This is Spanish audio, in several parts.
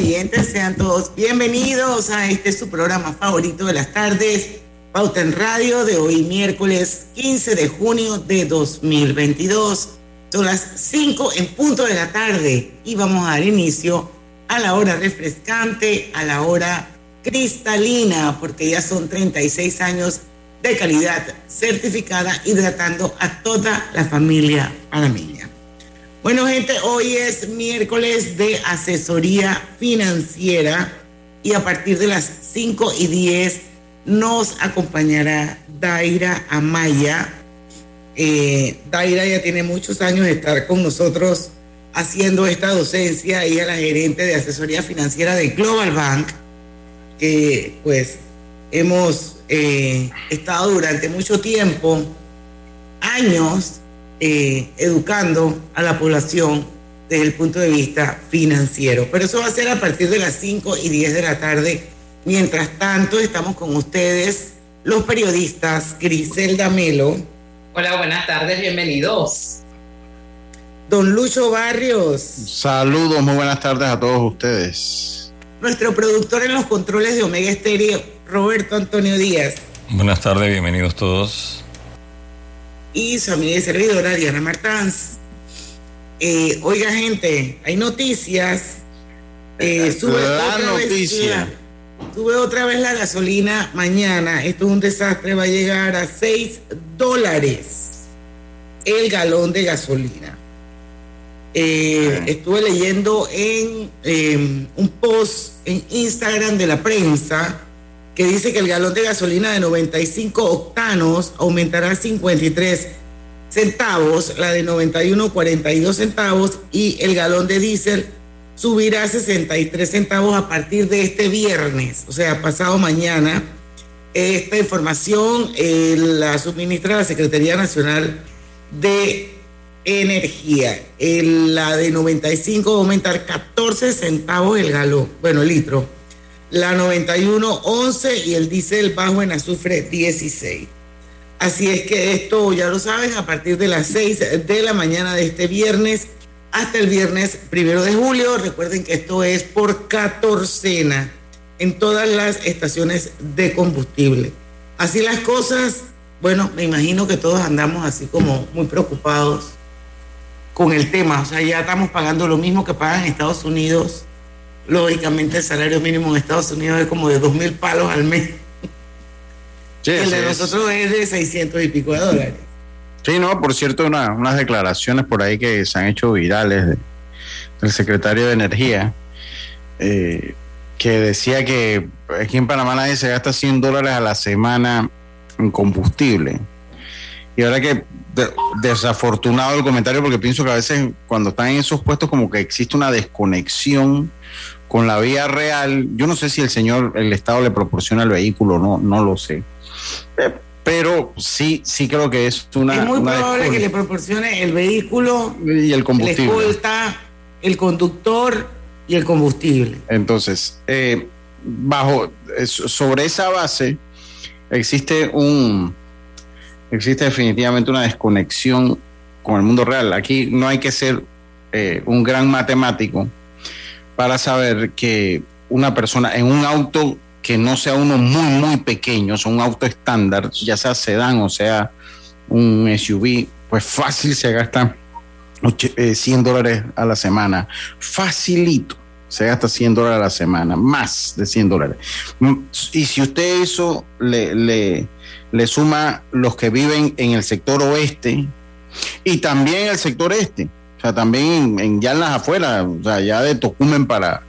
Sean todos bienvenidos a este su programa favorito de las tardes, Pauta en Radio, de hoy miércoles 15 de junio de 2022. Son las 5 en punto de la tarde y vamos a dar inicio a la hora refrescante, a la hora cristalina, porque ya son 36 años de calidad certificada hidratando a toda la familia panameña. Bueno, gente, hoy es miércoles de asesoría financiera y a partir de las 5 y 10 nos acompañará Daira Amaya. Eh, Daira ya tiene muchos años de estar con nosotros haciendo esta docencia. Ella es la gerente de asesoría financiera de Global Bank, que pues hemos eh, estado durante mucho tiempo, años, eh, educando a la población desde el punto de vista financiero. Pero eso va a ser a partir de las 5 y 10 de la tarde. Mientras tanto, estamos con ustedes, los periodistas Griselda Melo. Hola, buenas tardes, bienvenidos. Don Lucho Barrios. Saludos, muy buenas tardes a todos ustedes. Nuestro productor en los controles de Omega Estéreo, Roberto Antonio Díaz. Buenas tardes, bienvenidos todos y su amiga y servidora Diana Martans. Eh, oiga, gente, hay noticias. Eh, sube, otra noticia. Vez, sube otra vez la gasolina mañana. Esto es un desastre. Va a llegar a 6 dólares el galón de gasolina. Eh, estuve leyendo en em, un post en Instagram de la prensa que dice que el galón de gasolina de 95 octanos aumentará 53 centavos, la de 91 42 centavos y el galón de diésel subirá 63 centavos a partir de este viernes, o sea, pasado mañana. Esta información eh, la suministra la Secretaría Nacional de Energía. la de 95 va a aumentar 14 centavos el galón, bueno, el litro la 91 11 y el diésel bajo en azufre 16. Así es que esto ya lo saben, a partir de las 6 de la mañana de este viernes hasta el viernes primero de julio. Recuerden que esto es por catorcena en todas las estaciones de combustible. Así las cosas, bueno, me imagino que todos andamos así como muy preocupados con el tema. O sea, ya estamos pagando lo mismo que pagan Estados Unidos lógicamente el salario mínimo en Estados Unidos es como de dos mil palos al mes. el de nosotros es de 600 y pico de dólares. Sí, no, por cierto, unas declaraciones por ahí que se han hecho virales del secretario de Energía, eh, que decía que aquí en Panamá nadie se gasta 100 dólares a la semana en combustible. Y ahora que desafortunado el comentario porque pienso que a veces cuando están en esos puestos como que existe una desconexión con la vía real. Yo no sé si el señor, el Estado le proporciona el vehículo, no, no lo sé. Eh, pero sí, sí creo que es una. Es muy probable que le proporcione el vehículo y el combustible. Escolta, el conductor y el combustible. Entonces, eh, bajo sobre esa base existe un existe definitivamente una desconexión con el mundo real. Aquí no hay que ser eh, un gran matemático para saber que una persona en un auto que no sea uno muy, muy pequeño, o un auto estándar, ya sea sedán o sea un SUV, pues fácil se gasta 100 eh, dólares a la semana. Facilito se gasta 100 dólares a la semana, más de 100 dólares. Y si usted eso le, le le suma los que viven en el sector oeste y también el sector este, o sea, también en, ya en las afueras, o sea, ya de Tocumen para,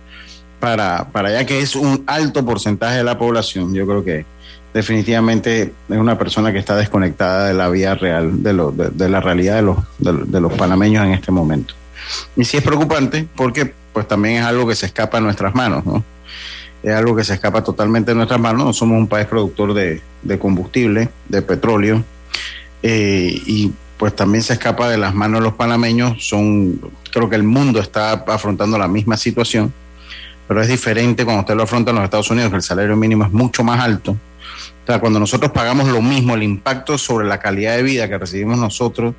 para, para allá, que es un alto porcentaje de la población, yo creo que definitivamente es una persona que está desconectada de la vida real, de, lo, de, la realidad de los, de, los panameños en este momento. Y sí es preocupante porque pues también es algo que se escapa a nuestras manos, ¿no? es algo que se escapa totalmente de nuestras manos. No somos un país productor de, combustible, de petróleo, eh, y pues también se escapa de las manos de los panameños. Son, creo que el mundo está afrontando la misma situación, pero es diferente cuando usted lo afronta en los Estados Unidos, que el salario mínimo es mucho más alto. O sea, cuando nosotros pagamos lo mismo, el impacto sobre la calidad de vida que recibimos nosotros,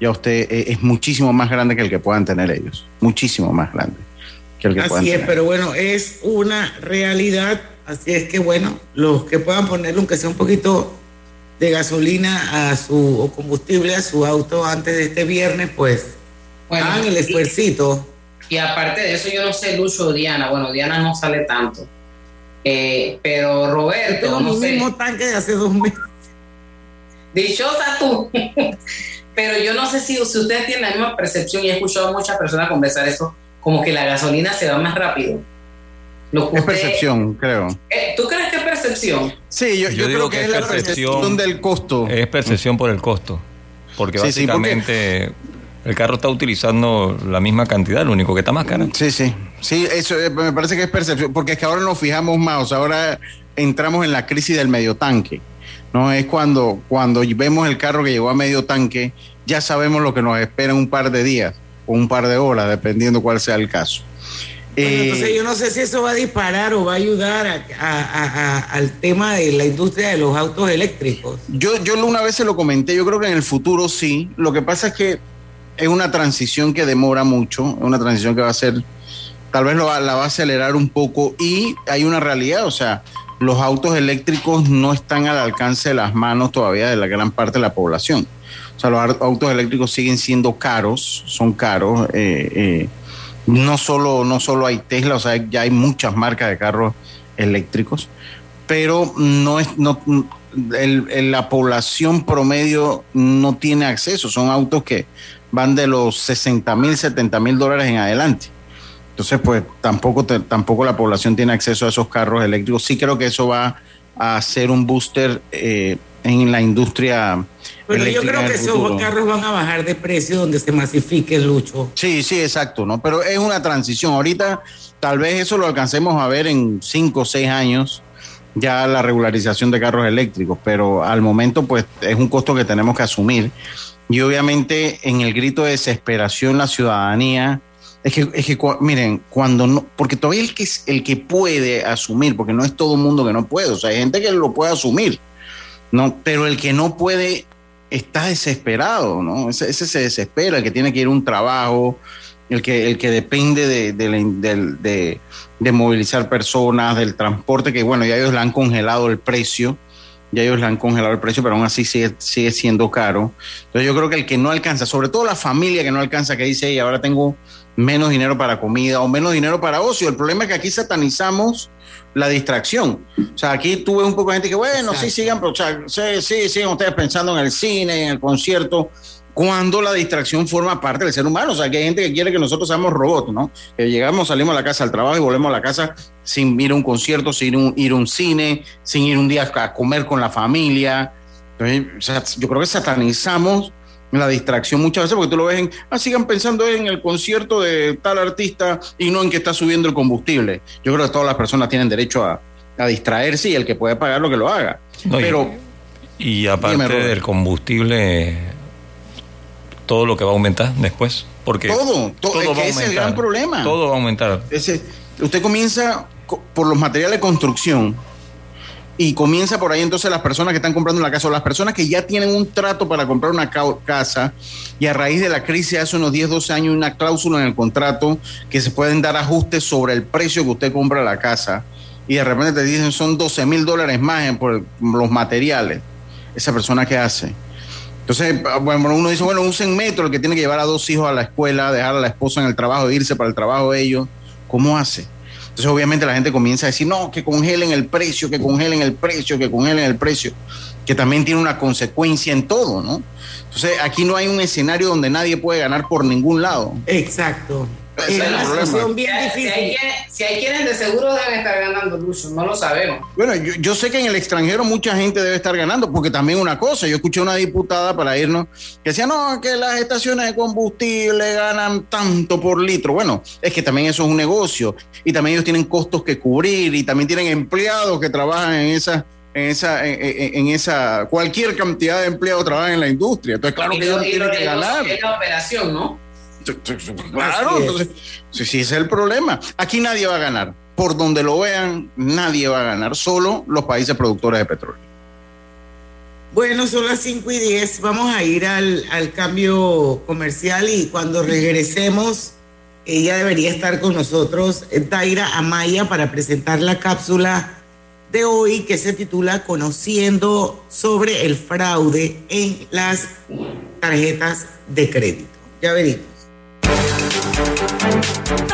ya usted eh, es muchísimo más grande que el que puedan tener ellos, muchísimo más grande. Así es, pero bueno, es una realidad. Así es que bueno, los que puedan ponerle aunque sea un poquito de gasolina a su o combustible a su auto antes de este viernes, pues hagan el esfuercito. Y, aparte de eso, yo no sé, Lucho o Diana, bueno, Diana no sale tanto. Eh, pero Roberto. Tengo no mismo tanque de hace dos meses. Dichosa tú. pero yo no sé si, si ustedes tienen la misma percepción y he escuchado a muchas personas conversar eso como que la gasolina se va más rápido. Es percepción, creo. Eh, ¿Tú crees que es percepción? Sí, yo, yo, creo que, es, la percepción del costo. Es percepción por el costo. Porque básicamente el carro está utilizando la misma cantidad, lo único que está más caro. Sí, sí. Sí, eso eh, me parece que es percepción. Porque es que ahora nos fijamos más. ahora entramos en la crisis del medio tanque. No es cuando, cuando vemos el carro que llegó a medio tanque, ya sabemos lo que nos espera en un par de días un par de horas, dependiendo cuál sea el caso. Entonces eh, yo no sé si eso va a disparar o va a ayudar al tema de la industria de los autos eléctricos. Yo, yo una vez se lo comenté, yo creo que en el futuro sí. Lo que pasa es que es una transición que demora mucho, es una transición que va a ser, tal vez lo, la va a acelerar un poco y hay una realidad, o sea, los autos eléctricos no están al alcance de las manos todavía de la gran parte de la población. O sea, los autos eléctricos siguen siendo caros, son caros. Eh, eh, no, solo, no solo hay Tesla, o sea, ya hay muchas marcas de carros eléctricos, pero no es, no, la población promedio no tiene acceso. Son autos que van de los 60 mil, 70 mil dólares en adelante. Entonces, pues tampoco, tampoco la población tiene acceso a esos carros eléctricos. Sí creo que eso va a ser un booster eh, en la industria pero yo creo que esos carros van a bajar de precio donde se masifique el lucho. Sí, sí, exacto, ¿no? Pero es una transición. Ahorita tal vez eso lo alcancemos a ver en cinco o seis años, ya la regularización de carros eléctricos, pero al momento pues es un costo que tenemos que asumir. Y obviamente en el grito de desesperación la ciudadanía, es que, es que miren, cuando no, porque todavía el que, el que puede asumir, porque no es todo el mundo que no puede, o sea, hay gente que lo puede asumir, no, pero el que no puede está desesperado, ¿no? Ese, se desespera, el que tiene que ir a un trabajo, el que, el que depende de, de, movilizar personas, del transporte, que bueno, ya ellos le han congelado el precio, ya ellos le han congelado el precio, pero aún así sigue, sigue siendo caro. Entonces yo creo que el que no alcanza, sobre todo la familia que no alcanza, que dice, y ahora tengo menos dinero para comida o menos dinero para ocio. El problema es que aquí satanizamos la distracción. O sea, aquí tuve un poco de gente que, bueno, sí, sigan, pero, sí, sí, sigan ustedes pensando en el cine, en el concierto, cuando la distracción forma parte del ser humano. O sea, que hay gente que quiere que nosotros seamos robots, ¿no? Que llegamos, salimos a la casa al trabajo y volvemos a la casa sin ir a un concierto, sin ir a un, cine, sin ir un día a comer con la familia. yo creo que satanizamos la distracción muchas veces, porque tú lo ves en, ah, sigan pensando en el concierto de tal artista y no en que está subiendo el combustible. Yo creo que todas las personas tienen derecho a, distraerse y el que puede pagar lo que lo haga. Pero. Y, aparte del combustible, todo lo que va a aumentar después. Porque todo, todo, es que ese es el gran problema. Todo va a aumentar. Ese, usted comienza por los materiales de construcción y comienza por ahí entonces las personas que están comprando la casa o las personas que ya tienen un trato para comprar una casa y a raíz de la crisis hace unos 10, 12 años una cláusula en el contrato que se pueden dar ajustes sobre el precio que usted compra la casa y de repente te dicen son 12 mil dólares más por los materiales. Esa persona que hace. Entonces, bueno, uno dice, bueno, usen metro el que tiene que llevar a dos hijos a la escuela, dejar a la esposa en el trabajo, irse para el trabajo de ellos. ¿Cómo hace? Entonces obviamente la gente comienza a decir, no, que congelen el precio, que congelen el precio, que congelen el precio, que también tiene una consecuencia en todo, ¿no? Entonces aquí no hay un escenario donde nadie puede ganar por ningún lado. Exacto. Es una situación bien difícil. Si hay, quienes, de seguro deben estar ganando, Lucho, no lo sabemos. Bueno, yo, sé que en el extranjero mucha gente debe estar ganando, porque también una cosa, yo escuché una diputada para irnos que decía, no, que las estaciones de combustible ganan tanto por litro. Bueno, es que también eso es un negocio y también ellos tienen costos que cubrir y también tienen empleados que trabajan en esa en esa, en, esa, cualquier cantidad de empleados trabajan en la industria. Entonces, claro que ellos tienen que ganar. Es la operación, ¿no? Claro, entonces, si ese es el problema. Aquí nadie va a ganar. Por donde lo vean, nadie va a ganar, solo los países productores de petróleo. Bueno, son las 5 y 10. Vamos a ir al, al cambio comercial y cuando regresemos, ella debería estar con nosotros, Taira Amaya, para presentar la cápsula de hoy que se titula Conociendo sobre el fraude en las tarjetas de crédito. Ya veremos. Oh,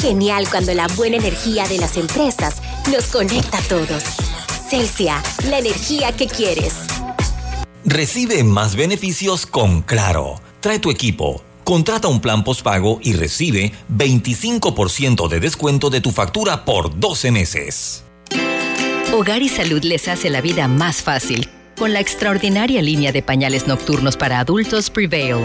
Genial cuando la buena energía de las empresas nos conecta a todos. Celsia, la energía que quieres. Recibe más beneficios con Claro. Trae tu equipo. Contrata un plan postpago y recibe 25% de descuento de tu factura por 12 meses. Hogar y Salud les hace la vida más fácil con la extraordinaria línea de pañales nocturnos para adultos Prevail.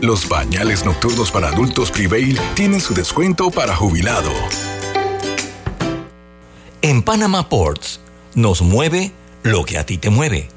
Los bañales nocturnos para adultos Prevail tienen su descuento para jubilado. En Panama Ports nos mueve lo que a ti te mueve.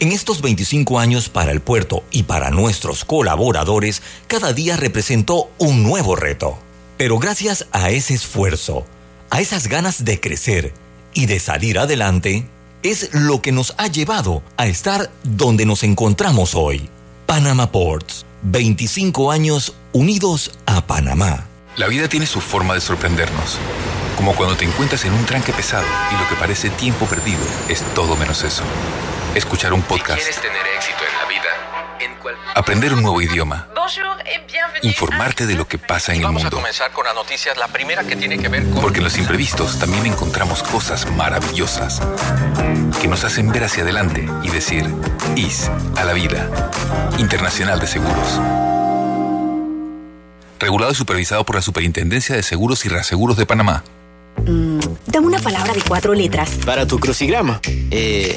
En estos 25 años para el puerto y para nuestros colaboradores, cada día representó un nuevo reto. Pero gracias a ese esfuerzo, a esas ganas de crecer y de salir adelante, es lo que nos ha llevado a estar donde nos encontramos hoy. Panama Ports 25 años unidos a Panamá. La vida tiene su forma de sorprendernos. Como cuando te encuentras en un tranque pesado y lo que parece tiempo perdido es todo menos eso. Escuchar un podcast. quieres tener éxito en la vida, en cual... Aprender un nuevo idioma. Informarte de lo que pasa en el mundo. Vamos a comenzar con las noticias. La primera que tiene que ver con... Porque en los imprevistos también encontramos cosas maravillosas que nos hacen ver hacia adelante y decir IS a la vida. Internacional de Seguros. Regulado y supervisado por la Superintendencia de Seguros y Reaseguros de Panamá. Mm, dame una palabra de cuatro letras. Para tu crucigrama. Eh,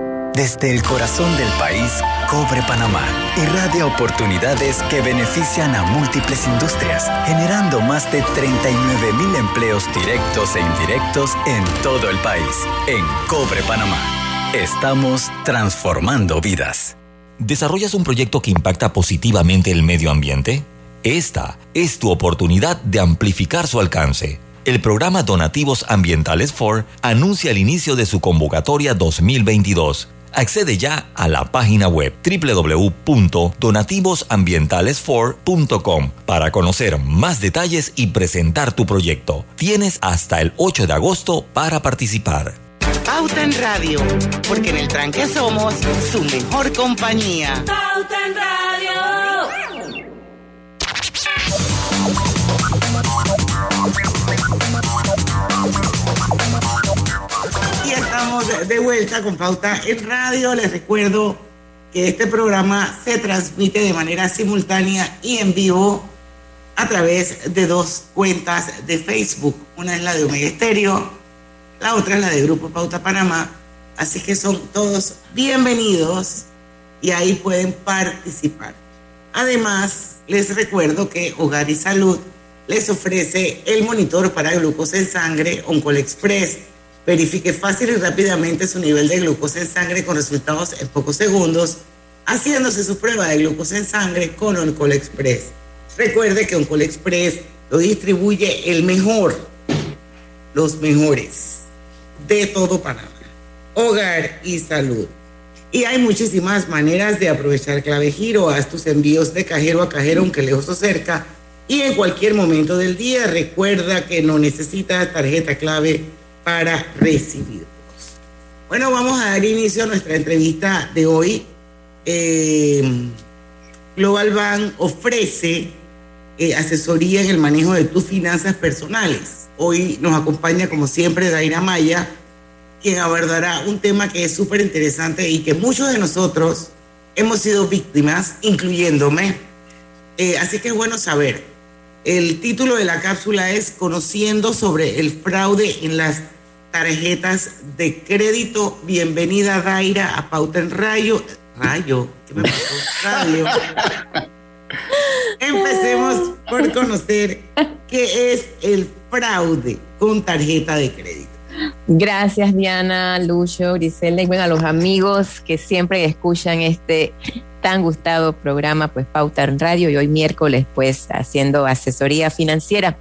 Desde el corazón del país, Cobre Panamá irradia oportunidades que benefician a múltiples industrias, generando más de 39 mil empleos directos e indirectos en todo el país. En Cobre Panamá, estamos transformando vidas. ¿Desarrollas un proyecto que impacta positivamente el medio ambiente? Esta es tu oportunidad de amplificar su alcance el programa Donativos Ambientales for anuncia el inicio de su convocatoria 2022. Accede ya a la página web www.donativosambientalesfor.com para conocer más detalles y presentar tu proyecto. Tienes hasta el 8 de agosto para participar. Pauta en Radio, porque en el tranque somos su mejor compañía. Pauta en Radio. Estamos de vuelta con Pauta en Radio. Les recuerdo que este programa se transmite de manera simultánea y en vivo a través de dos cuentas de Facebook. Una es la de Omega Estéreo, la otra es la de Grupo Pauta Panamá. Así que son todos bienvenidos y ahí pueden participar. Además, les recuerdo que Hogar y Salud les ofrece el monitor para glucosa en sangre Oncol Express. Verifique fácil y rápidamente su nivel de glucosa en sangre con resultados en pocos segundos, haciéndose su prueba de glucosa en sangre con Oncol Express. Recuerde que Oncol Express lo distribuye el mejor, los mejores de todo Panamá. Hogar y salud. Y hay muchísimas maneras de aprovechar clave giro. Haz tus envíos de cajero a cajero, aunque lejos o cerca y en cualquier momento del día recuerda que no necesitas tarjeta clave para recibirlos. Bueno, vamos a dar inicio a nuestra entrevista de hoy. Eh, Global Bank ofrece eh, asesoría en el manejo de tus finanzas personales. Hoy nos acompaña, como siempre, Daira Maya, quien abordará un tema que es súper interesante y que muchos de nosotros hemos sido víctimas, incluyéndome. Eh, así que es bueno saber el título de la cápsula es Conociendo sobre el fraude en las tarjetas de crédito. Bienvenida, Daira, a Pauta en Rayo. Rayo, ¿qué me pasó? Rayo. Empecemos por conocer qué es el fraude con tarjeta de crédito. Gracias Diana, Lucho, Griselda y bueno, a los amigos que siempre escuchan este tan gustado programa, pues Pauta en Radio y hoy miércoles, pues haciendo asesoría financiera.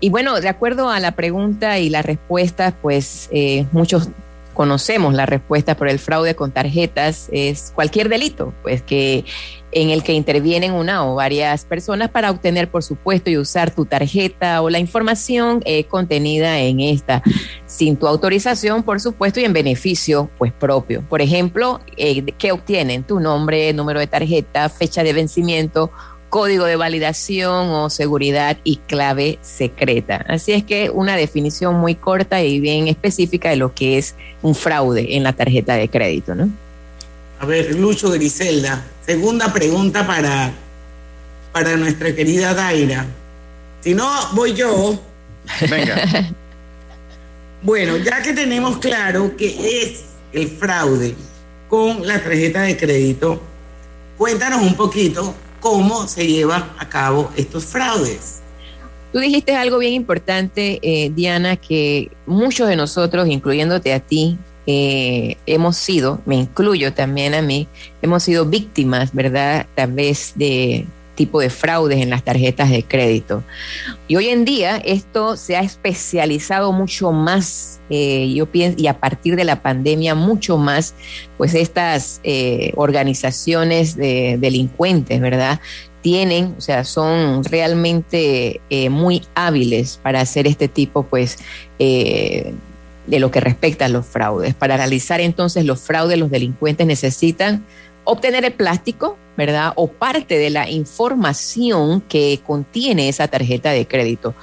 Y bueno, de acuerdo a la pregunta y la respuesta, pues eh, muchos conocemos la respuesta por el fraude con tarjetas es cualquier delito, pues que en el que intervienen una o varias personas para obtener, por supuesto, y usar tu tarjeta o la información eh, contenida en esta, sin tu autorización, por supuesto, y en beneficio, pues, propio. Por ejemplo, eh, ¿qué obtienen? Tu nombre, número de tarjeta, fecha de vencimiento, código de validación o seguridad y clave secreta. Así es que una definición muy corta y bien específica de lo que es un fraude en la tarjeta de crédito, ¿no? A ver, Lucho Griselda, segunda pregunta para, para nuestra querida Daira. Si no, voy yo. Venga. bueno, ya que tenemos claro que es el fraude con la tarjeta de crédito, cuéntanos un poquito cómo se llevan a cabo estos fraudes. Tú dijiste algo bien importante, eh, Diana, que muchos de nosotros, incluyéndote a ti, eh, hemos sido, me incluyo también a mí, hemos sido víctimas, ¿verdad? Tal vez de tipo de fraudes en las tarjetas de crédito. Y hoy en día esto se ha especializado mucho más, eh, yo pienso, y a partir de la pandemia mucho más, pues estas eh, organizaciones de delincuentes, ¿verdad? Tienen, o sea, son realmente eh, muy hábiles para hacer este tipo, pues, de lo que respecta a los fraudes. Para realizar entonces los fraudes, los delincuentes necesitan obtener el plástico, ¿verdad? O parte de la información que contiene esa tarjeta de crédito.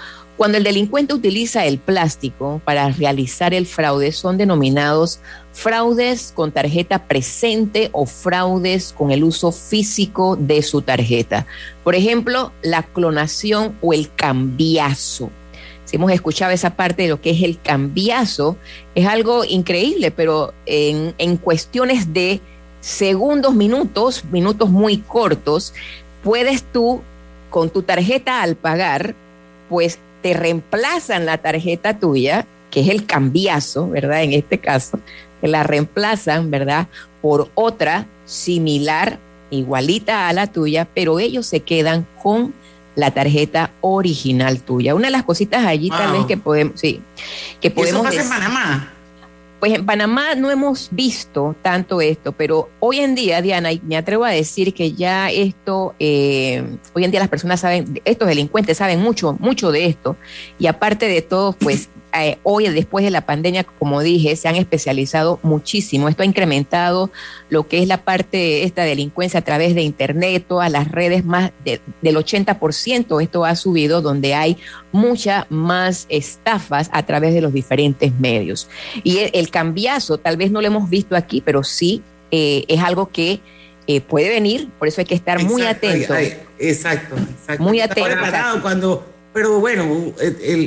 Cuando el delincuente utiliza el plástico para realizar el fraude, son denominados fraudes con tarjeta presente o fraudes con el uso físico de su tarjeta. Por ejemplo, la clonación o el cambiazo. Si hemos escuchado esa parte de lo que es el cambiazo, es algo increíble, pero en, en cuestiones de segundos, minutos, minutos muy cortos, puedes tú, con tu tarjeta al pagar, pues te reemplazan la tarjeta tuya, que es el cambiazo, ¿verdad? En este caso, te la reemplazan, ¿verdad? Por otra similar, igualita a la tuya, pero ellos se quedan con la tarjeta original tuya. Una de las cositas allí tal vez que podemos, sí, que podemos... ¿Eso pasa en Panamá? Pues en Panamá no hemos visto tanto esto, pero hoy en día, Diana, y me atrevo a decir que ya esto, eh, hoy en día las personas saben, estos delincuentes saben mucho, mucho de esto, y aparte de todo, pues eh, hoy, después de la pandemia, como dije, se han especializado muchísimo. Esto ha incrementado lo que es la parte de esta delincuencia a través de Internet, todas las redes, más del 80%. Esto ha subido, donde hay muchas más estafas a través de los diferentes medios. Y el, cambiazo, tal vez no lo hemos visto aquí, pero sí eh, es algo que eh, puede venir, por eso hay que estar muy atento. exacto, exacto. Muy atento. cuando pero bueno,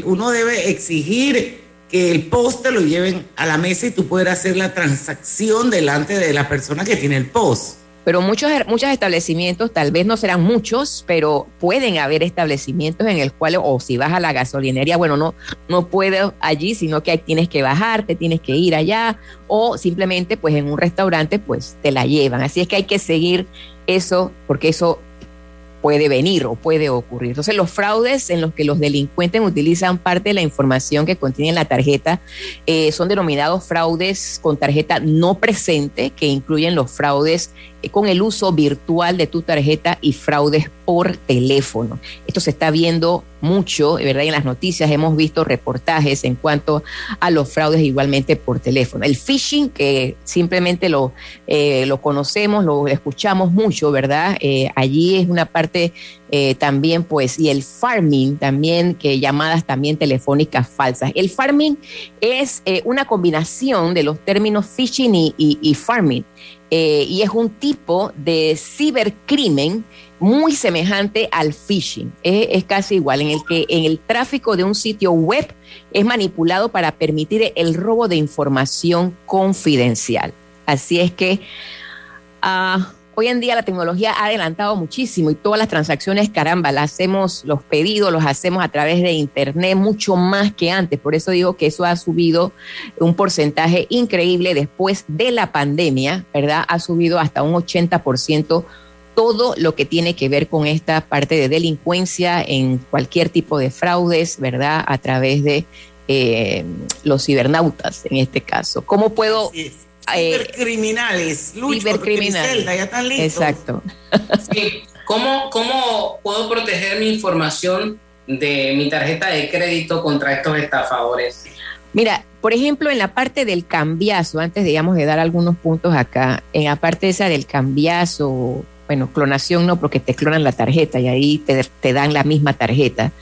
uno debe exigir que el post te lo lleven a la mesa y tú puedas hacer la transacción delante de la persona que tiene el post. Pero muchos, muchos establecimientos, tal vez no serán muchos, pero pueden haber establecimientos en el cual, o si vas a la gasolinería, bueno, no, no puedes allí, sino que tienes que bajarte, tienes que ir allá, o simplemente pues en un restaurante pues te la llevan. Así es que hay que seguir eso, porque eso puede venir o puede ocurrir. Entonces, los fraudes en los que los delincuentes utilizan parte de la información que contiene la tarjeta eh, son denominados fraudes con tarjeta no presente, que incluyen los fraudes con el uso virtual de tu tarjeta y fraudes por teléfono. Esto se está viendo mucho, ¿verdad? En las noticias hemos visto reportajes en cuanto a los fraudes igualmente por teléfono. El phishing, que simplemente lo, eh, lo conocemos, lo escuchamos mucho, ¿verdad? Eh, allí es una parte también, pues, y el farming también, que llamadas también telefónicas falsas. El farming es una combinación de los términos phishing y, farming. Eh, y es un tipo de cibercrimen muy semejante al phishing. Es, casi igual, en el que en el tráfico de un sitio web es manipulado para permitir el robo de información confidencial. Así es que uh, Hoy en día la tecnología ha adelantado muchísimo y todas las transacciones, caramba, las hacemos, los pedidos los hacemos a través de Internet mucho más que antes. Por eso digo que eso ha subido un porcentaje increíble después de la pandemia, ¿verdad? Ha subido hasta un 80% todo lo que tiene que ver con esta parte de delincuencia en cualquier tipo de fraudes, ¿verdad? A través de eh, los cibernautas en este caso. ¿Cómo puedo eh, cibercriminales, Lucho, cibercriminales. ya están listos. Exacto. ¿Cómo, ¿Cómo puedo proteger mi información de mi tarjeta de crédito contra estos estafadores? Mira, por ejemplo, en la parte del cambiazo, antes digamos de dar algunos puntos acá, en la parte esa del cambiazo, bueno, clonación no, porque te clonan la tarjeta y ahí te, te dan la misma tarjeta.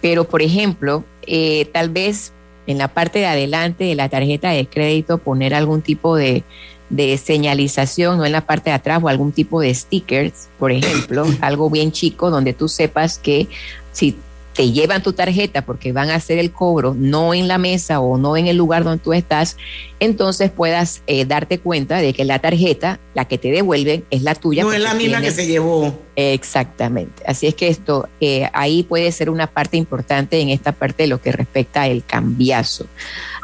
Pero, por ejemplo, eh, tal vez en la parte de adelante de la tarjeta de crédito poner algún tipo de, señalización, no en la parte de atrás, o algún tipo de stickers, por ejemplo, algo bien chico donde tú sepas que si te llevan tu tarjeta porque van a hacer el cobro no en la mesa o no en el lugar donde tú estás, entonces puedas eh, darte cuenta de que la tarjeta, la que te devuelven, es la tuya. No es la misma que se llevó. Exactamente. Así es que esto eh, ahí puede ser una parte importante en esta parte de lo que respecta al cambiazo.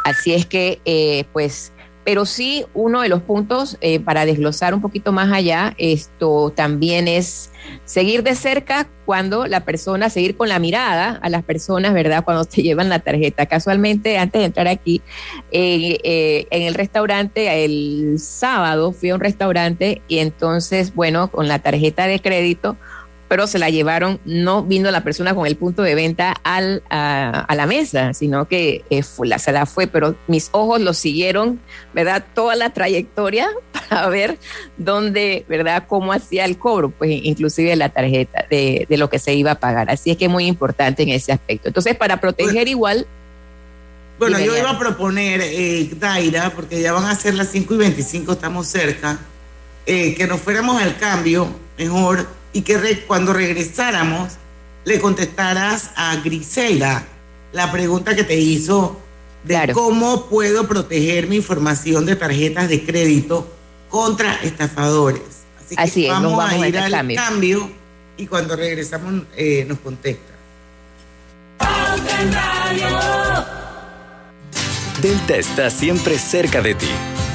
Así es que, eh, pues, pero sí, uno de los puntos eh, para desglosar un poquito más allá, esto también es seguir de cerca cuando la persona, seguir con la mirada a las personas, ¿verdad? Cuando te llevan la tarjeta. Casualmente, antes de entrar aquí, eh, eh, en el restaurante, el sábado fui a un restaurante y entonces, bueno, con la tarjeta de crédito, pero se la llevaron, no vino la persona con el punto de venta al, a, la mesa, sino que eh, se la fue, pero mis ojos lo siguieron, ¿verdad? Toda la trayectoria para ver dónde, ¿verdad?, cómo hacía el cobro, pues inclusive la tarjeta de, lo que se iba a pagar. Así es que es muy importante en ese aspecto. Entonces, para proteger igual... Bueno, yo iba a proponer, eh, Daira, porque ya van a ser las 5 y 25, estamos cerca, eh, que nos fuéramos al cambio mejor y que cuando regresáramos le contestaras a Griselda la pregunta que te hizo de cómo puedo proteger mi información de tarjetas de crédito contra estafadores. Así que vamos, a ir al cambio. y cuando regresamos eh, nos contesta. Delta está siempre cerca de ti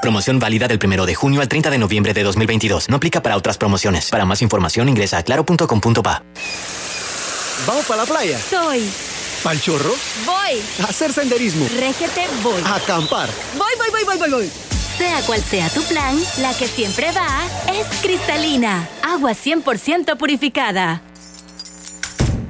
Promoción válida del 1 de junio al 30 de noviembre de 2022. No aplica para otras promociones. Para más información ingresa a claro.com.pa. ¿Vamos para la playa? Soy. ¿Pal chorro? Voy. A hacer senderismo. Régete, voy. A acampar. Voy, voy, voy, voy, voy, voy. Sea cual sea tu plan, la que siempre va es cristalina. Agua 100% purificada.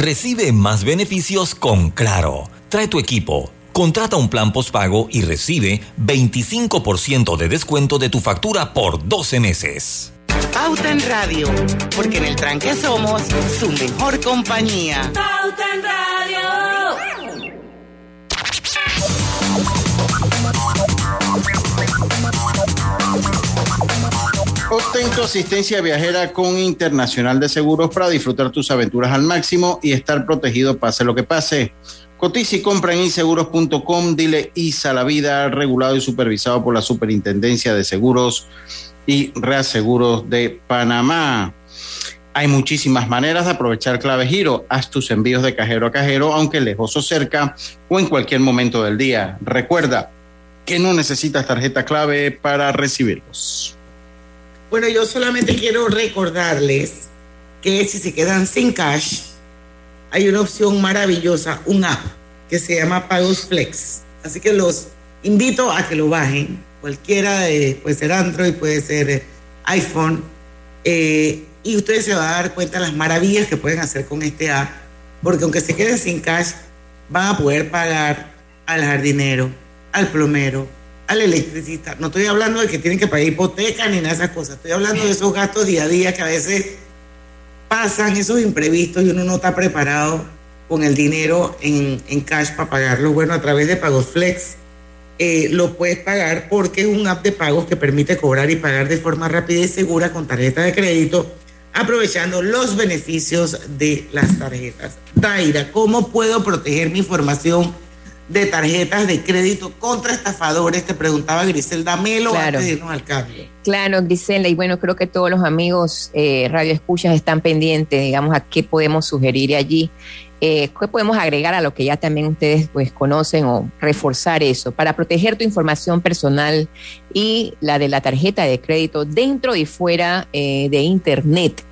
Recibe más beneficios con Claro. Trae tu equipo. Contrata un plan postpago y recibe 25% de descuento de tu factura por 12 meses. Pauta en Radio, porque en el tranque somos su mejor compañía. Pauta en Radio. Obtén tu asistencia viajera con Internacional de Seguros para disfrutar tus aventuras al máximo y estar protegido pase lo que pase. Cotiza y compra en inseguros.com. Dile ISA la vida, regulado y supervisado por la Superintendencia de Seguros y Reaseguros de Panamá. Hay muchísimas maneras de aprovechar clave giro. Haz tus envíos de cajero a cajero, aunque lejos o cerca, o en cualquier momento del día. Recuerda que no necesitas tarjeta clave para recibirlos. Bueno, yo solamente quiero recordarles que si se quedan sin cash, hay una opción maravillosa, un app que se llama Pagos Flex. Así que los invito a que lo bajen. Cualquiera, de, puede ser Android, puede ser eh, iPhone. Eh, y ustedes se van a dar cuenta de las maravillas que pueden hacer con este app. Porque aunque se queden sin cash, van a poder pagar al jardinero, al plomero, al electricista. No estoy hablando de que tienen que pagar hipoteca ni nada de esas cosas. Estoy hablando de esos gastos día a día que a veces pasan, esos imprevistos y uno no está preparado con el dinero en, en cash para pagarlo. Bueno, a través de Pagos Flex eh, lo puedes pagar porque es un app de pagos que permite cobrar y pagar de forma rápida y segura con tarjeta de crédito, aprovechando los beneficios de las tarjetas. Daira, ¿cómo puedo proteger mi información? De tarjetas de crédito contra estafadores, te preguntaba Griselda Melo claro. antes de irnos al cambio. Claro, Griselda, y bueno, creo que todos los amigos eh, Radio Escuchas están pendientes, digamos, a qué podemos sugerir allí. Eh, ¿Qué podemos agregar a lo que ya también ustedes pues conocen o reforzar eso para proteger tu información personal y la de la tarjeta de crédito dentro y fuera eh, de Internet?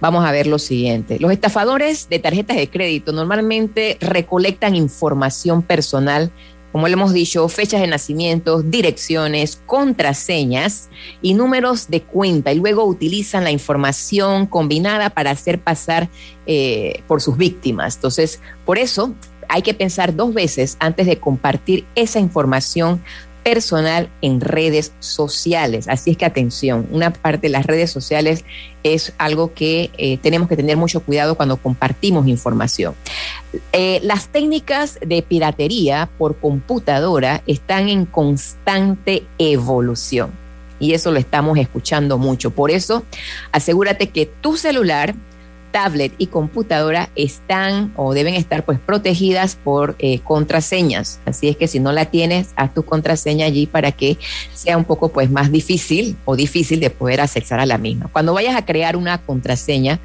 Vamos a ver lo siguiente. Los estafadores de tarjetas de crédito normalmente recolectan información personal, como le hemos dicho, fechas de nacimiento, direcciones, contraseñas y números de cuenta, y luego utilizan la información combinada para hacer pasar eh, por sus víctimas. Entonces, por eso hay que pensar dos veces antes de compartir esa información personal en redes sociales. Así es que atención, una parte de las redes sociales es algo que eh, tenemos que tener mucho cuidado cuando compartimos información. Eh, las técnicas de piratería por computadora están en constante evolución y eso lo estamos escuchando mucho. Por eso, asegúrate que tu celular tablet y computadora están o deben estar pues protegidas por eh, contraseñas. Así es que si no la tienes, haz tu contraseña allí para que sea un poco pues más difícil o difícil de poder accesar a la misma. Cuando vayas a crear una contraseña,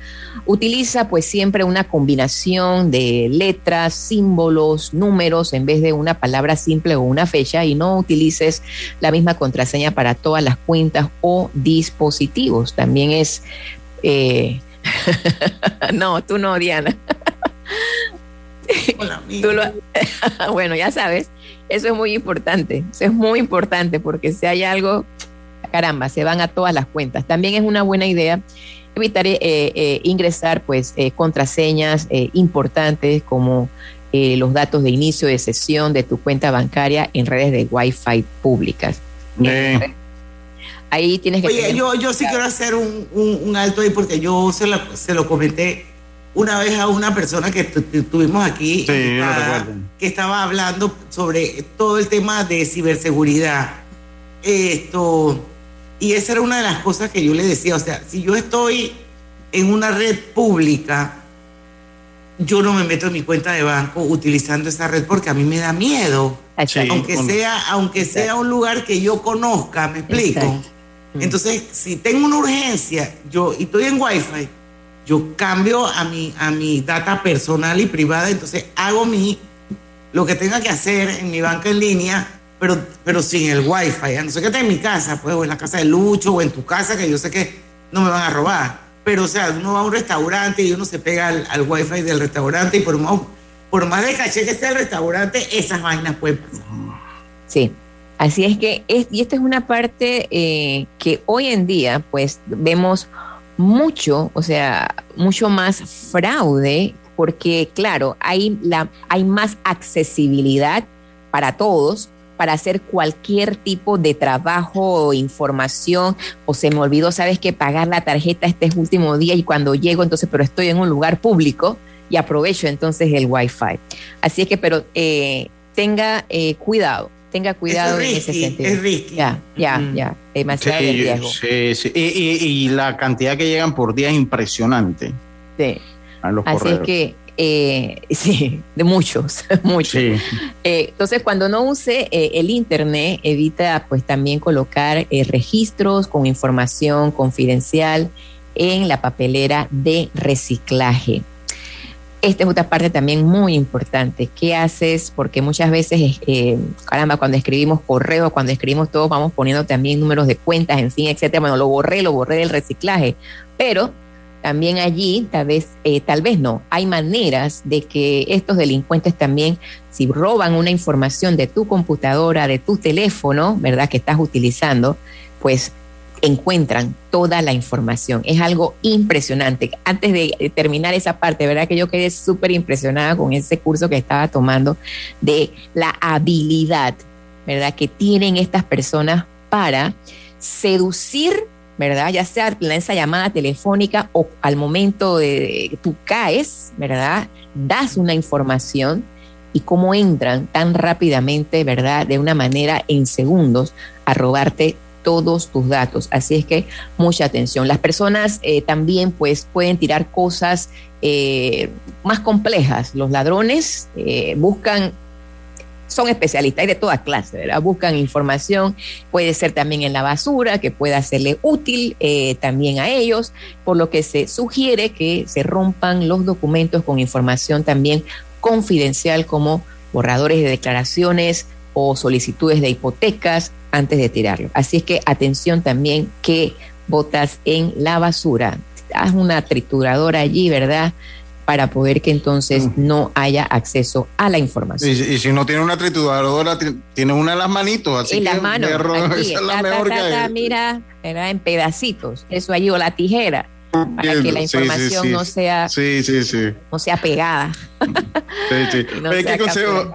utiliza pues siempre una combinación de letras, símbolos, números en vez de una palabra simple o una fecha y no utilices la misma contraseña para todas las cuentas o dispositivos. También es... Eh, no, tú no, Diana. bueno, ya sabes, eso es muy importante. Eso es muy importante porque si hay algo, caramba, se van a todas las cuentas. También es una buena idea evitar eh, eh, ingresar pues eh, contraseñas importantes como los datos de inicio de sesión de tu cuenta bancaria en redes de Wi-Fi públicas. Ahí tienes que... Oye, yo, yo sí quiero hacer un, alto ahí porque yo se, se lo comenté una vez a una persona que tuvimos aquí que estaba hablando sobre todo el tema de ciberseguridad. Esto, y esa era una de las cosas que yo le decía, o sea, si yo estoy en una red pública, yo no me meto en mi cuenta de banco utilizando esa red porque a mí me da miedo. aunque sea, aunque sea un lugar que yo conozca, me explico. Mm. Entonces, si tengo una urgencia yo y estoy en Wi-Fi, yo cambio a mi, a mi data personal y privada, entonces hago mi, lo que tenga que hacer en mi banca en línea, pero, pero sin el Wi-Fi. A no ser que esté en mi casa, pues, o en la casa de Lucho, o en tu casa, que yo sé que no me van a robar. Pero, o sea, uno va a un restaurante y uno se pega al, al Wi-Fi del restaurante y por más, por más de caché que sea el restaurante, esas vainas pueden pasar. Sí. Así es que, y esta es una parte eh, que hoy en día, pues, vemos mucho, o sea, mucho más fraude, porque, claro, hay, la, hay más accesibilidad para todos, para hacer cualquier tipo de trabajo o información, o se me olvidó, sabes que pagar la tarjeta este último día y cuando llego, entonces, pero estoy en un lugar público y aprovecho entonces el Wi-Fi. Así es que, pero eh, tenga eh, cuidado tenga cuidado en ese sentido. Es risky. Ya, ya, mm. ya. Demasiado sí, riesgo. Sí, sí. Y, y, la cantidad que llegan por día es impresionante. Sí. Así es que, eh, sí, de muchos, muchos. Sí. Eh, entonces, cuando no use eh, el Internet, evita pues también colocar registros con información confidencial en la papelera de reciclaje. Esta es otra parte también muy importante. ¿Qué haces? Porque muchas veces, eh, caramba, cuando escribimos correo, cuando escribimos todo, vamos poniendo también números de cuentas, en fin, etcétera. Bueno, lo borré, lo borré del reciclaje. Pero también allí, tal vez, eh, tal vez no, hay maneras de que estos delincuentes también, si roban una información de tu computadora, de tu teléfono, ¿verdad?, que estás utilizando, pues encuentran toda la información. Es algo impresionante. Antes de terminar esa parte, ¿verdad? Que yo quedé súper impresionada con ese curso que estaba tomando de la habilidad, ¿verdad? Que tienen estas personas para seducir, ¿verdad? Ya sea en esa llamada telefónica o al momento de tú caes, ¿verdad? Das una información y cómo entran tan rápidamente, ¿verdad? De una manera en segundos a robarte todos tus datos. Así es que mucha atención. Las personas eh, también pues pueden tirar cosas eh, más complejas. Los ladrones eh, buscan son especialistas, hay de toda clase, ¿verdad? Buscan información, puede ser también en la basura, que pueda serle útil también a ellos, por lo que se sugiere que se rompan los documentos con información también confidencial como borradores de declaraciones o solicitudes de hipotecas, antes de tirarlo. Así es que atención también que botas en la basura. Haz una trituradora allí, ¿verdad? Para poder que entonces no haya acceso a la información. Y, si no tiene una trituradora, tiene una de las manitos, así en que la mano, esa es la mejor que Mira, ¿verdad? en pedacitos, eso allí, o la tijera para que la información no sea sí, sí, sí. no sea pegada. Sí, sí. ¿Qué, consejo,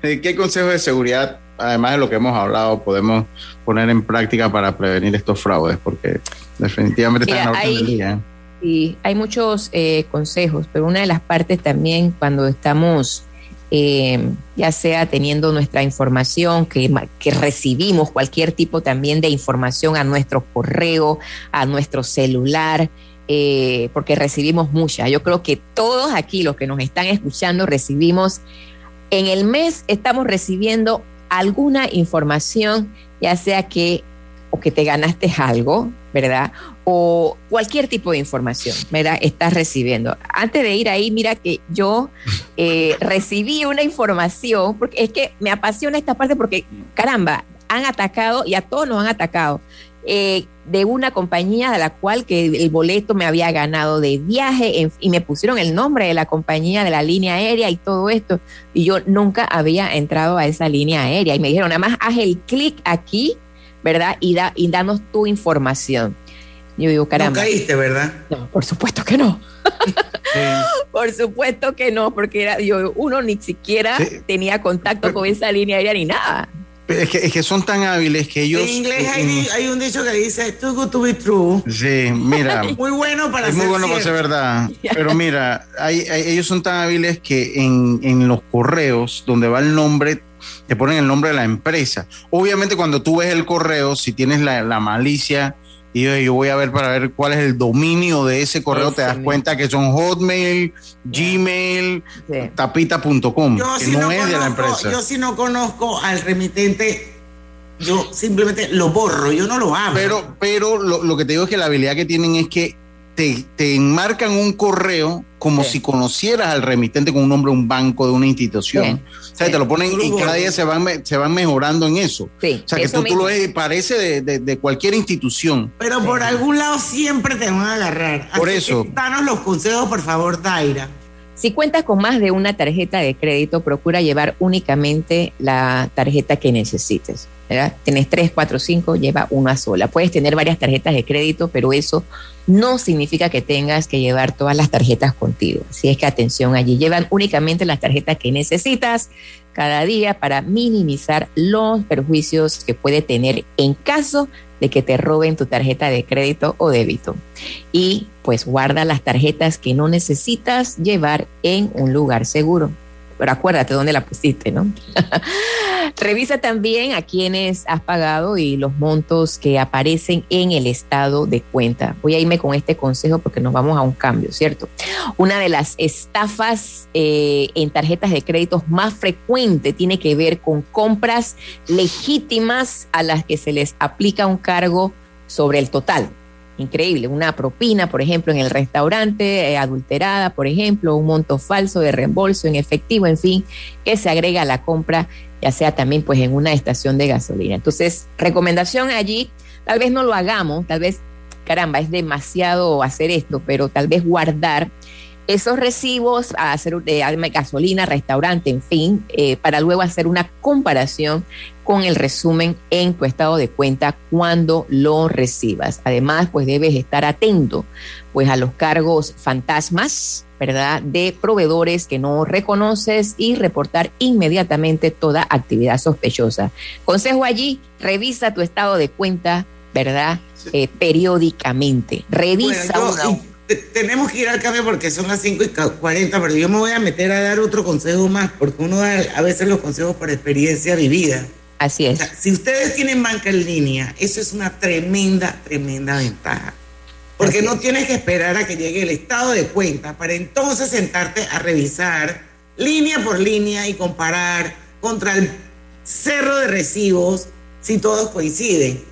¿Qué consejo de seguridad además de lo que hemos hablado, podemos poner en práctica para prevenir estos fraudes? Porque definitivamente están en la orden día. ¿eh? Sí, hay muchos eh, consejos, pero una de las partes también cuando estamos, eh, ya sea teniendo nuestra información, que, que recibimos cualquier tipo también de información a nuestro correo, a nuestro celular, porque recibimos mucha. Yo creo que todos aquí, los que nos están escuchando, recibimos, en el mes estamos recibiendo alguna información, ya sea que o que te ganaste algo, ¿verdad? O cualquier tipo de información, ¿verdad? Estás recibiendo. Antes de ir ahí, mira que yo eh, recibí una información, porque es que me apasiona esta parte porque, caramba, han atacado y a todos nos han atacado. Eh, de una compañía de la cual que el boleto me había ganado de viaje y me pusieron el nombre de la compañía de la línea aérea y todo esto. Y yo nunca había entrado a esa línea aérea y me dijeron, nada más haz el clic aquí, ¿verdad? Y, da, y danos tu información. Yo digo, caramba. No caíste, ¿verdad? No, por supuesto que no. Por supuesto que no, porque era, yo, uno ni siquiera tenía contacto con esa línea aérea ni nada. Es que, es que son tan hábiles que ellos. En inglés hay, un dicho que dice too good to be true. Sí, mira. muy bueno para es ser muy bueno para ser verdad. Pero mira, hay, ellos son tan hábiles que en, en los correos donde va el nombre te ponen el nombre de la empresa. Obviamente cuando tú ves el correo, si tienes la, la malicia y yo, voy a ver para ver cuál es el dominio de ese correo, te das cuenta que son Hotmail, Gmail, tapita.com, que no, es de la empresa. Yo si no conozco al remitente, yo simplemente lo borro, yo no lo abro. Pero, pero lo, lo que te digo es que la habilidad que tienen es que te, enmarcan un correo como si conocieras al remitente con un nombre de un banco, de una institución. O sea, te lo ponen y cada día se van, se van mejorando en eso. o sea, que tú, lo ves, parece de, cualquier institución. Pero por algún lado siempre te van a agarrar. Por eso. danos los consejos, por favor, Daira. Si cuentas con más de una tarjeta de crédito, procura llevar únicamente la tarjeta que necesites. ¿Verdad? Tienes tres, cuatro, cinco, lleva una sola. Puedes tener varias tarjetas de crédito, pero eso no significa que tengas que llevar todas las tarjetas contigo. Así es que atención allí, llevan únicamente las tarjetas que necesitas cada día para minimizar los perjuicios que puede tener en caso de que te roben tu tarjeta de crédito o débito. Y pues guarda las tarjetas que no necesitas llevar en un lugar seguro pero acuérdate dónde la pusiste, ¿no? Revisa también a quienes has pagado y los montos que aparecen en el estado de cuenta. Voy a irme con este consejo porque nos vamos a un cambio, ¿cierto? Una de las estafas eh, en tarjetas de créditos más frecuente tiene que ver con compras legítimas a las que se les aplica un cargo sobre el total. Increíble, una propina, por ejemplo, en el restaurante, eh, adulterada, por ejemplo, un monto falso de reembolso en efectivo, en fin, que se agrega a la compra, ya sea también pues en una estación de gasolina. Entonces, recomendación allí, tal vez no lo hagamos, tal vez, caramba, es demasiado hacer esto, pero tal vez guardar esos recibos a hacer de gasolina, restaurante, en fin, eh, para luego hacer una comparación con el resumen en tu estado de cuenta cuando lo recibas. Además, pues debes estar atento pues a los cargos fantasmas, ¿verdad? De proveedores que no reconoces y reportar inmediatamente toda actividad sospechosa. Consejo allí, revisa tu estado de cuenta, ¿verdad? Eh, periódicamente. Revisa tenemos que ir al cambio porque son las 5 y 40, pero yo me voy a meter a dar otro consejo más, porque uno da a veces los consejos por experiencia vivida. Así es. si ustedes tienen banca en línea, eso es una tremenda, tremenda ventaja. Porque no tienes que esperar a que llegue el estado de cuenta para entonces sentarte a revisar línea por línea y comparar contra el cerro de recibos si todos coinciden.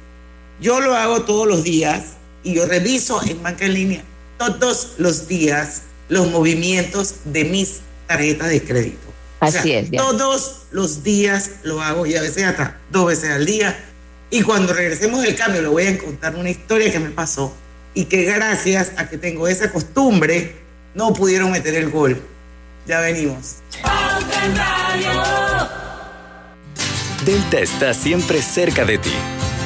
Yo lo hago todos los días y yo reviso en banca en línea todos los días los movimientos de mis tarjetas de crédito. Así es. Todos los días lo hago y a veces hasta dos veces al día. Y cuando regresemos del cambio, le voy a contar una historia que me pasó y que gracias a que tengo esa costumbre, no pudieron meter el gol. Ya venimos. Delta está siempre cerca de ti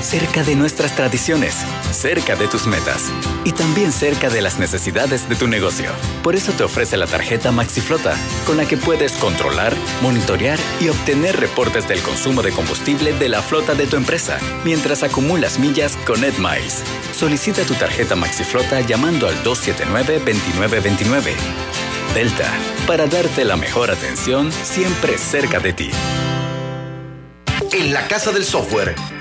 cerca de nuestras tradiciones, cerca de tus metas y también cerca de las necesidades de tu negocio. Por eso te ofrece la tarjeta MaxiFlota, con la que puedes controlar, monitorear y obtener reportes del consumo de combustible de la flota de tu empresa, mientras acumulas millas con EdMiles. Solicita tu tarjeta MaxiFlota llamando al 279-2929. Delta, para darte la mejor atención siempre cerca de ti. En la Casa del Software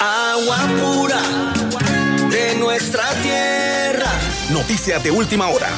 Agua pura de nuestra tierra Noticia de última hora.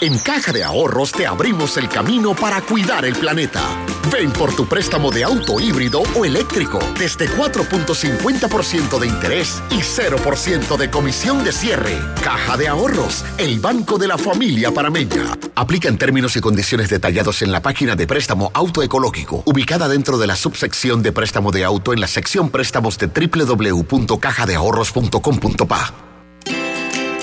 En Caja de Ahorros te abrimos el camino para cuidar el planeta. Ven por tu préstamo de auto híbrido o eléctrico desde 4.50% de interés y 0% de comisión de cierre. Caja de Ahorros, el banco de la familia parameña. Aplica en términos y condiciones detallados en la página de préstamo autoecológico, ubicada dentro de la subsección de préstamo de auto en la sección préstamos de www.cajadeahorros.com.pa.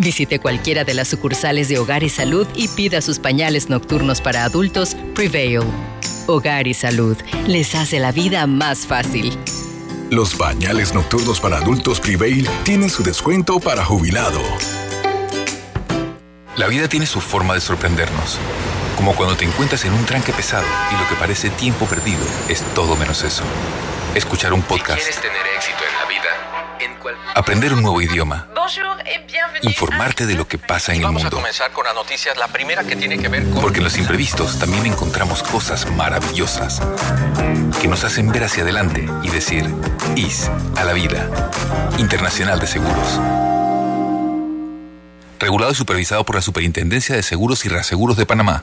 Visite cualquiera de las sucursales de Hogar y Salud y pida sus pañales nocturnos para adultos Prevail. Hogar y Salud les hace la vida más fácil. Los bañales nocturnos para adultos Prevail tienen su descuento para jubilado. La vida tiene su forma de sorprendernos Como cuando te encuentras en un tranque pesado y lo que parece tiempo perdido es todo menos eso. Escuchar un podcast. tener éxito en la vida, Aprender un nuevo idioma. Informarte de lo que pasa en el Vamos a mundo. comenzar con la noticia, la primera que tiene que ver con... Porque en los imprevistos también encontramos cosas maravillosas que nos hacen ver hacia adelante y decir IS a la vida. Internacional de Seguros. Regulado y supervisado por la Superintendencia de Seguros y Reaseguros de Panamá.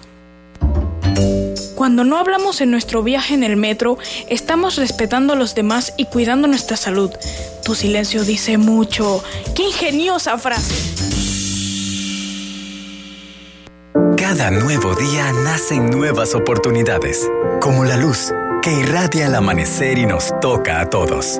Cuando no hablamos en nuestro viaje en el metro, estamos respetando a los demás y cuidando nuestra salud. Tu silencio dice mucho. ¡Qué ingeniosa frase! Cada nuevo día nacen nuevas oportunidades, como la luz que irradia el amanecer y nos toca a todos.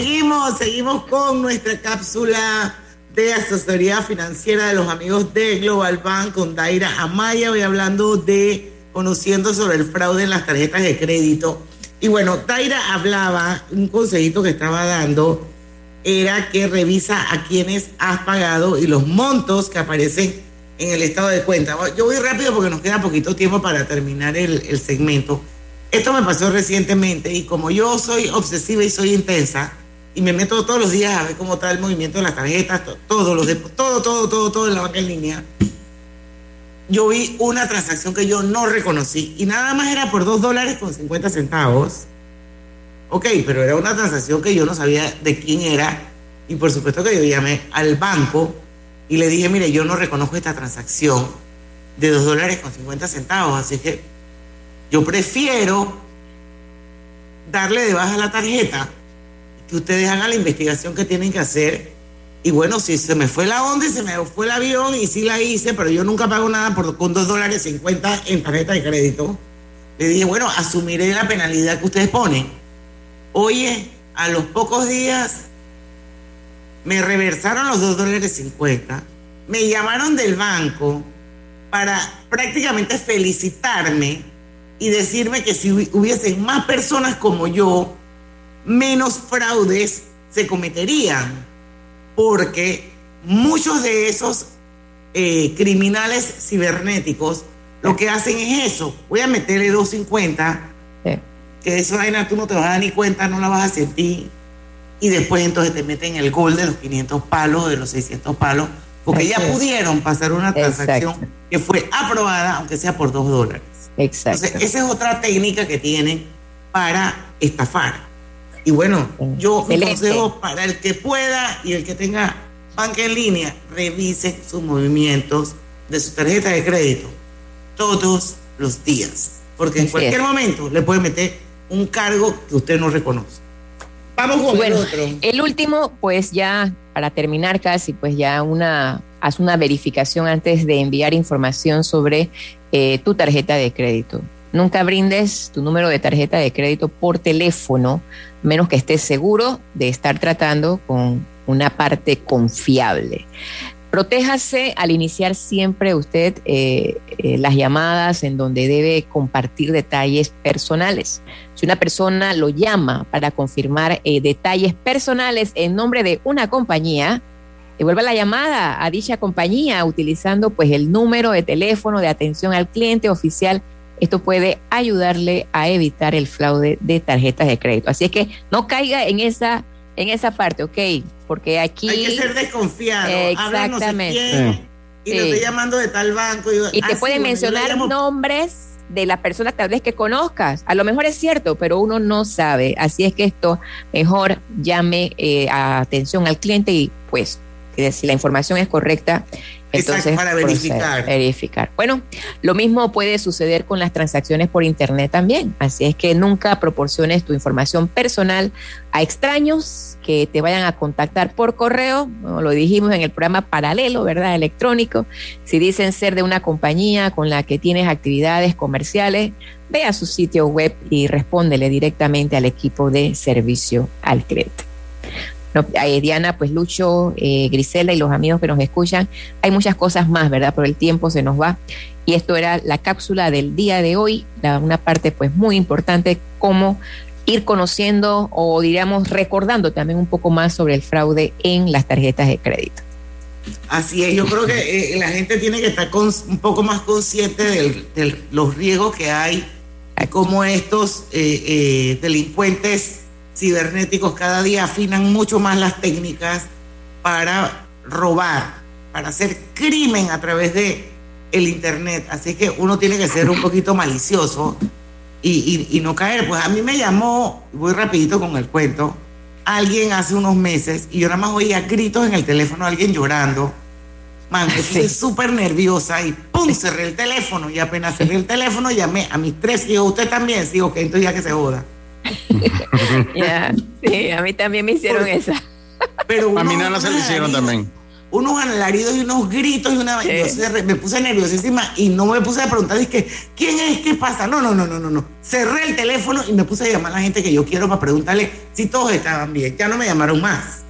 Seguimos, seguimos con nuestra cápsula de asesoría financiera de los amigos de Global Bank con Daira Amaya. Voy hablando de conociendo sobre el fraude en las tarjetas de crédito. Y bueno, Daira hablaba, un consejito que estaba dando era que revisa a quienes has pagado y los montos que aparecen en el estado de cuenta. Yo voy rápido porque nos queda poquito tiempo para terminar el, el segmento. Esto me pasó recientemente y como yo soy obsesiva y soy intensa y me meto todos los días a ver cómo está el movimiento de las tarjetas, to- todo, los todo, todo, todo, todo en la banca en línea, yo vi una transacción que yo no reconocí y nada más era por dos dólares con 50 centavos. Ok, pero era una transacción que yo no sabía de quién era y por supuesto que yo llamé al banco y le dije, mire, yo no reconozco esta transacción de dos dólares con 50 centavos, así que yo prefiero darle de baja la tarjeta que ustedes hagan la investigación que tienen que hacer. Y bueno, si se me fue la onda se me fue el avión y sí la hice, pero yo nunca pago nada por, con dos dólares 50 en tarjeta de crédito. Le dije, bueno, asumiré la penalidad que ustedes ponen. Oye, a los pocos días me reversaron los dos dólares 50. Me llamaron del banco para prácticamente felicitarme y decirme que si hubi- hubiesen más personas como yo, menos fraudes se cometerían. Porque muchos de esos eh, criminales cibernéticos lo que hacen es eso. Voy a meterle 250, que esa vaina tú no te vas a dar ni cuenta, no la vas a sentir. Y después entonces te meten el gol de los 500 palos, de los 600 palos, porque ya es. pudieron pasar una transacción Exacto. que fue aprobada, aunque sea por dos dólares. Exacto. Entonces, esa es otra técnica que tienen para estafar. Y bueno, yo Excelente. consejo para el que pueda y el que tenga banca en línea, revisen sus movimientos de su tarjeta de crédito todos los días. Porque en cualquier es. momento le puede meter un cargo que usted no reconoce. Vamos con bueno, el otro. el último, pues ya para terminar casi, pues ya una, haz una verificación antes de enviar información sobre eh, tu tarjeta de crédito. Nunca brindes tu número de tarjeta de crédito por teléfono, menos que estés seguro de estar tratando con una parte confiable. Protéjase al iniciar siempre usted eh, eh, las llamadas en donde debe compartir detalles personales. Si una persona lo llama para confirmar eh, detalles personales en nombre de una compañía, devuelva la llamada a dicha compañía utilizando pues el número de teléfono de atención al cliente oficial. Esto puede ayudarle a evitar el fraude de tarjetas de crédito. Así es que no caiga en esa en esa parte, ¿ok? Porque aquí Hay que ser desconfiado. Habla no sé Exactamente. quién, y estoy llamando de tal banco. Y, te pueden mencionar nombres de la persona tal vez que conozcas. A lo mejor es cierto, pero uno no sabe. Así es que esto mejor llame eh, atención al cliente y pues si la información es correcta, entonces, para verificar. verificar. Bueno, lo mismo puede suceder con las transacciones por Internet también. Así es que nunca proporciones tu información personal a extraños que te vayan a contactar por correo. lo dijimos en el programa paralelo, ¿verdad? Electrónico. Si dicen ser de una compañía con la que tienes actividades comerciales, ve a su sitio web y respóndele directamente al equipo de servicio al cliente. No, eh, Diana, pues Lucho, eh, Grisela y los amigos que nos escuchan, hay muchas cosas más, ¿verdad? Pero el tiempo se nos va. Y esto era la cápsula del día de hoy, una parte pues muy importante, cómo ir conociendo o diríamos recordando también un poco más sobre el fraude en las tarjetas de crédito. Así es, yo creo que eh, la gente tiene que estar con, un poco más consciente de los riesgos que hay, cómo estos delincuentes cibernéticos cada día afinan mucho más las técnicas para robar, para hacer crimen a través de el internet. Así que uno tiene que ser un poquito malicioso y, no caer. Pues a mí me llamó, voy rapidito con el cuento, alguien hace unos meses y yo nada más oía gritos en el teléfono, alguien llorando. Man, me súper nerviosa y ¡pum! cerré el teléfono y apenas cerré el teléfono llamé a mis tres hijos, usted también, sigo que entonces ya que se joda. sí, a mí también me hicieron esa. Pero a mi nana se le hicieron también. Unos alaridos y unos gritos y una. Yo me puse nerviosísima y no me puse a preguntar, que ¿quién es? ¿Qué pasa? No, no, no, no, no, no. Cerré el teléfono y me puse a llamar a la gente que yo quiero para preguntarle si todos estaban bien. Ya no me llamaron más.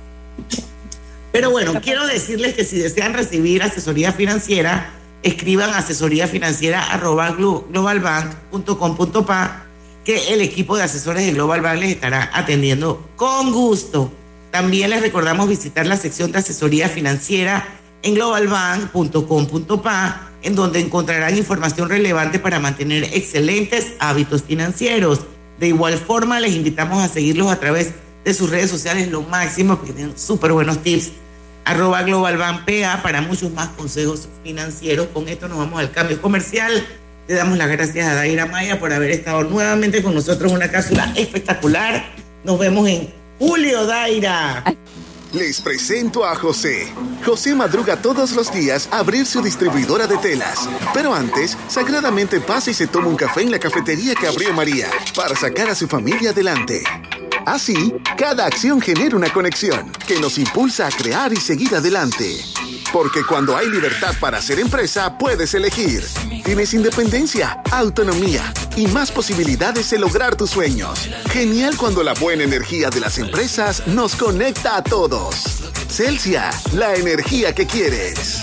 Pero bueno, quiero decirles que si desean recibir asesoría financiera, escriban asesoríafinanciera.globalbank.com.pa que el equipo de asesores de Global Bank les estará atendiendo con gusto. También les recordamos visitar la sección de asesoría financiera en globalbank.com.pa, en donde encontrarán información relevante para mantener excelentes hábitos financieros. De igual forma, les invitamos a seguirlos a través de sus redes sociales, lo máximo, porque tienen súper buenos tips. Arroba GlobalBankPA para muchos más consejos financieros. Con esto nos vamos al cambio comercial. Le damos las gracias a Daira Maya por haber estado nuevamente con nosotros en una cápsula espectacular. Nos vemos en julio, Daira. Les presento a José. José madruga todos los días a abrir su distribuidora de telas. Pero antes, sagradamente pasa y se toma un café en la cafetería que abrió María para sacar a su familia adelante. Así, cada acción genera una conexión que nos impulsa a crear y seguir adelante. Porque cuando hay libertad para hacer empresa, puedes elegir. Tienes independencia, autonomía y más posibilidades de lograr tus sueños. Genial cuando la buena energía de las empresas nos conecta a todos. Celsia, la energía que quieres.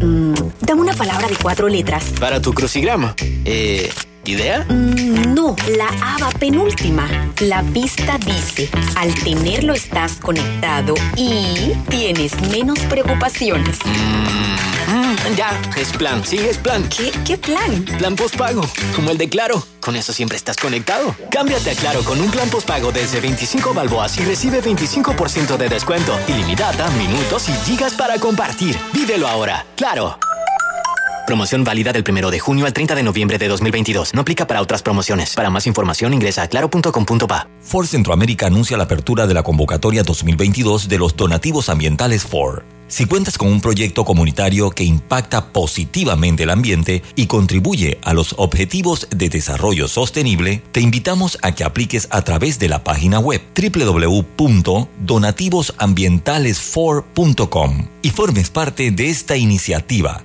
Mm, dame una palabra de cuatro letras. Para tu crucigrama. Eh, ¿Idea? Mm, no, la ABA penúltima. La pista dice, al tenerlo estás conectado y tienes menos preocupaciones. Mm, ya, es plan, sí, es plan. ¿Qué, ¿Qué plan? Plan postpago, como el de Claro. Con eso siempre estás conectado. Cámbiate a Claro con un plan postpago desde 25 balboas y recibe 25% de descuento, ilimitada, minutos y gigas para compartir. Vívelo ahora. Claro. Promoción válida del 1 de junio al 30 de noviembre de 2022. No aplica para otras promociones. Para más información ingresa a claro.com.pa. Ford Centroamérica anuncia la apertura de la convocatoria 2022 de los donativos ambientales Ford. Si cuentas con un proyecto comunitario que impacta positivamente el ambiente y contribuye a los objetivos de desarrollo sostenible, te invitamos a que apliques a través de la página web www.donativosambientalesfor.com y formes parte de esta iniciativa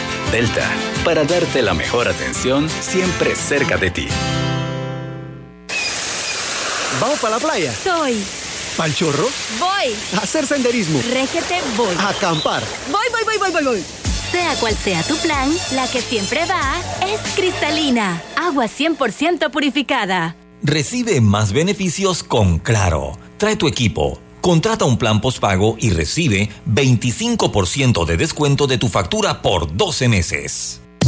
Delta, para darte la mejor atención siempre cerca de ti. ¿Vamos para la playa? Soy. ¿Pal chorro? Voy. A hacer senderismo. Régete, voy. A acampar. Voy, voy, voy, voy, voy, voy. Sea cual sea tu plan, la que siempre va es cristalina. Agua 100% purificada. Recibe más beneficios con Claro. Trae tu equipo. Contrata un plan postpago y recibe 25% de descuento de tu factura por 12 meses.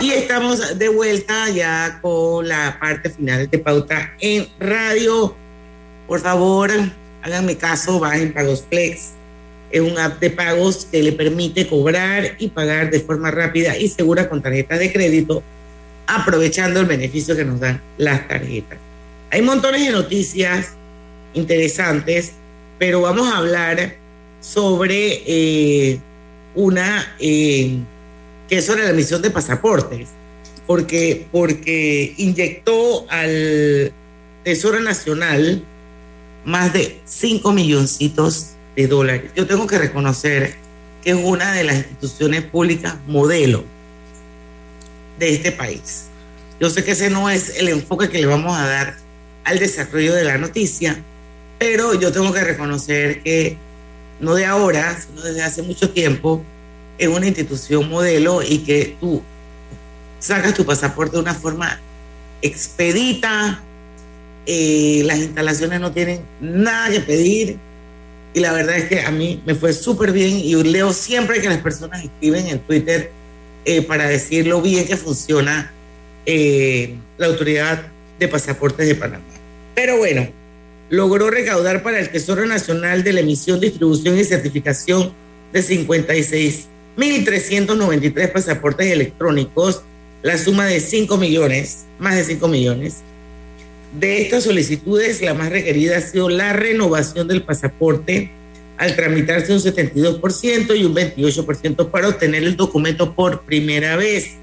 Y estamos de vuelta ya con la parte final de Pauta en Radio. Por favor, háganme caso, bajen Pagos Flex. Es un app de pagos que le permite cobrar y pagar de forma rápida y segura con tarjetas de crédito, aprovechando el beneficio que nos dan las tarjetas. Hay montones de noticias interesantes, pero vamos a hablar sobre eh, una eh, que es sobre la emisión de pasaportes, porque, porque inyectó al Tesoro Nacional más de 5 milloncitos de dólares. Yo tengo que reconocer que es una de las instituciones públicas modelo de este país. Yo sé que ese no es el enfoque que le vamos a dar al desarrollo de la noticia, pero yo tengo que reconocer que no de ahora, sino desde hace mucho tiempo, es una institución modelo y que tú sacas tu pasaporte de una forma expedita, eh, las instalaciones no tienen nada que pedir y la verdad es que a mí me fue súper bien y leo siempre que las personas escriben en Twitter eh, para decir lo bien que funciona eh, la autoridad de pasaportes de Panamá. Pero bueno, logró recaudar para el Tesoro Nacional de la emisión, distribución y certificación de 56.393 pasaportes electrónicos, la suma de 5 millones, más de 5 millones. De estas solicitudes, la más requerida ha sido la renovación del pasaporte al tramitarse un 72% y un 28% para obtener el documento por primera vez.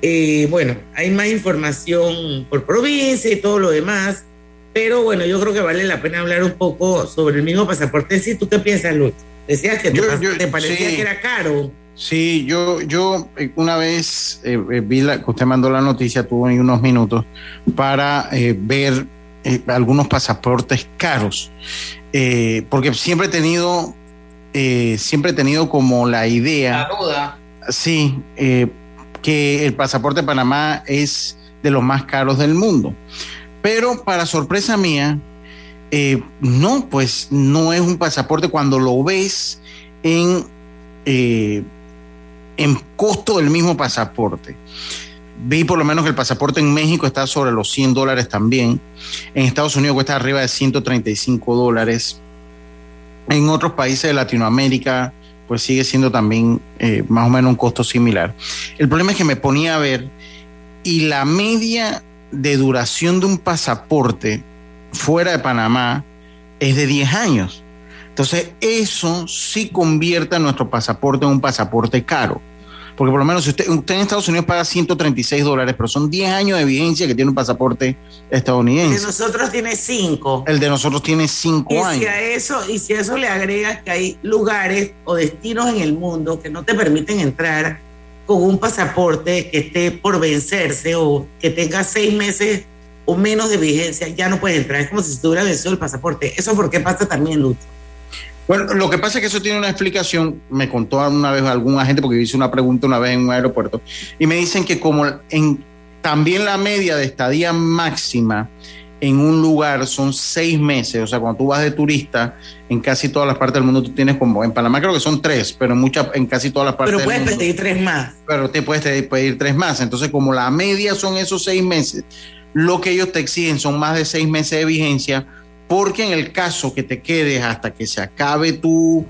Eh, bueno, hay más información por provincia y todo lo demás. Pero bueno, yo creo que vale la pena hablar un poco sobre el mismo pasaporte. Sí, ¿tú qué piensas, Luz? Decías que te, parecía que era caro. Sí, yo, yo eh, una vez eh, eh, vi la, que usted mandó la noticia, tuve unos minutos para ver algunos pasaportes caros, porque siempre he tenido, siempre he tenido como la idea, la duda, sí, que el pasaporte de Panamá es de los más caros del mundo. Pero para sorpresa mía, eh, no, pues no es un pasaporte cuando lo ves en, eh, en costo del mismo pasaporte. Vi por lo menos que el pasaporte en México está sobre los 100 dólares también. En Estados Unidos cuesta arriba de 135 dólares. En otros países de Latinoamérica, pues sigue siendo también eh, más o menos un costo similar. El problema es que me ponía a ver y la media de duración de un pasaporte fuera de Panamá es de 10 años. Entonces, eso sí convierte a nuestro pasaporte en un pasaporte caro. Porque por lo menos si usted, usted en Estados Unidos paga 136 dólares, pero son 10 años de vigencia que tiene un pasaporte estadounidense. El de nosotros tiene 5. El de nosotros tiene 5 años. Si a eso, y si a eso le agregas que hay lugares o destinos en el mundo que no te permiten entrar con un pasaporte que esté por vencerse o que tenga seis meses o menos de vigencia, ya no puede entrar. Es como si se tuviera vencido el pasaporte. ¿Eso por qué pasa también, Luz? Bueno, lo que pasa es que eso tiene una explicación. Me contó una vez algún agente, porque hice una pregunta una vez en un aeropuerto, y me dicen que como en también la media de estadía máxima en un lugar son seis meses, o sea, cuando tú vas de turista, en casi todas las partes del mundo tú tienes como, en Panamá creo que son tres, pero en, muchas, en casi todas las partes pero puedes pedir tres más. Pero te puedes pedir tres más. Entonces, como la media son esos seis meses, lo que ellos te exigen son más de seis meses de vigencia, porque en el caso que te quedes hasta que se acabe tu,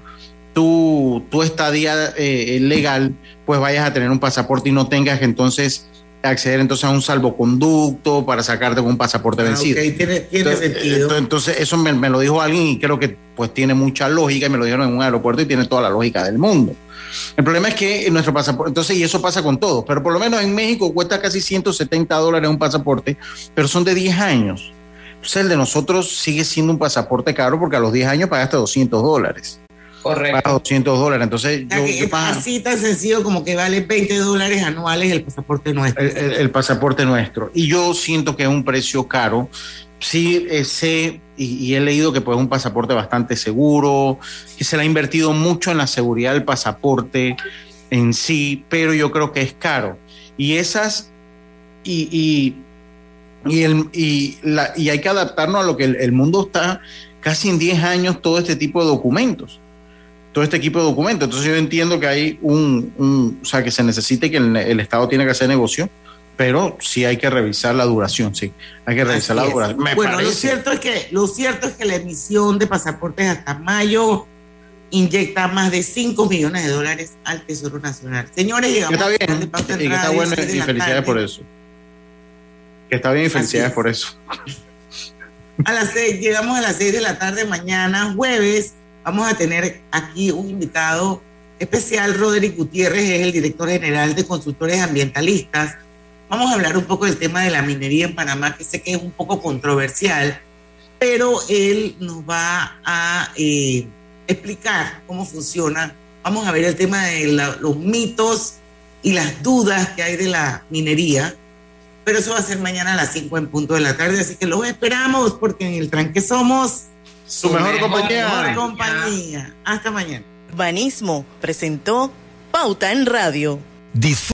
tu, tu estadía eh, legal, pues vayas a tener un pasaporte y no tengas entonces acceder entonces a un salvoconducto para sacarte con un pasaporte ah, vencido. tiene, entonces, sentido. Entonces, eso me, me, lo dijo alguien y creo que pues tiene mucha lógica y me lo dijeron en un aeropuerto y tiene toda la lógica del mundo. El problema es que nuestro pasaporte, entonces, y eso pasa con todos, pero por lo menos en México cuesta casi 170 dólares un pasaporte, pero son de 10 años. Entonces, el de nosotros sigue siendo un pasaporte caro porque a los 10 años pagaste 200 dólares. Correcto. Para 200 dólares. Entonces, yo, es así tan sencillo como que vale 20 dólares anuales el pasaporte nuestro. El, pasaporte nuestro. Y yo siento que es un precio caro. Sí, eh, sé y, he leído que pues, es un pasaporte bastante seguro, que se le ha invertido mucho en la seguridad del pasaporte en sí, pero yo creo que es caro. Y esas. Y, y, el, y, la, y hay que adaptarnos a lo que el, el mundo está casi en 10 años todo este tipo de documentos todo este equipo de documentos. Entonces yo entiendo que hay un, o sea, que se necesite que el, Estado tiene que hacer negocio, pero sí hay que revisar la duración, sí, hay que revisar la duración. bueno, lo cierto es que lo cierto es que la emisión de pasaportes hasta mayo inyecta más de 5 millones de dólares al Tesoro Nacional. Señores, llegamos está bien, y que está bueno y felicidades por eso. Que está bien y felicidades por eso. A las seis, llegamos a las 6 de la tarde mañana, jueves Vamos a tener aquí un invitado especial, Roderick Gutiérrez, es el director general de consultores ambientalistas. Vamos a hablar un poco del tema de la minería en Panamá, que sé que es un poco controversial, pero él nos va a eh, explicar cómo funciona. Vamos a ver el tema de los mitos y las dudas que hay de la minería, pero eso va a ser mañana a las 5 en punto de la tarde, así que los esperamos porque en el tranque somos su, mejor, compañía. compañía. Hasta mañana. Urbanismo presentó Pauta en Radio.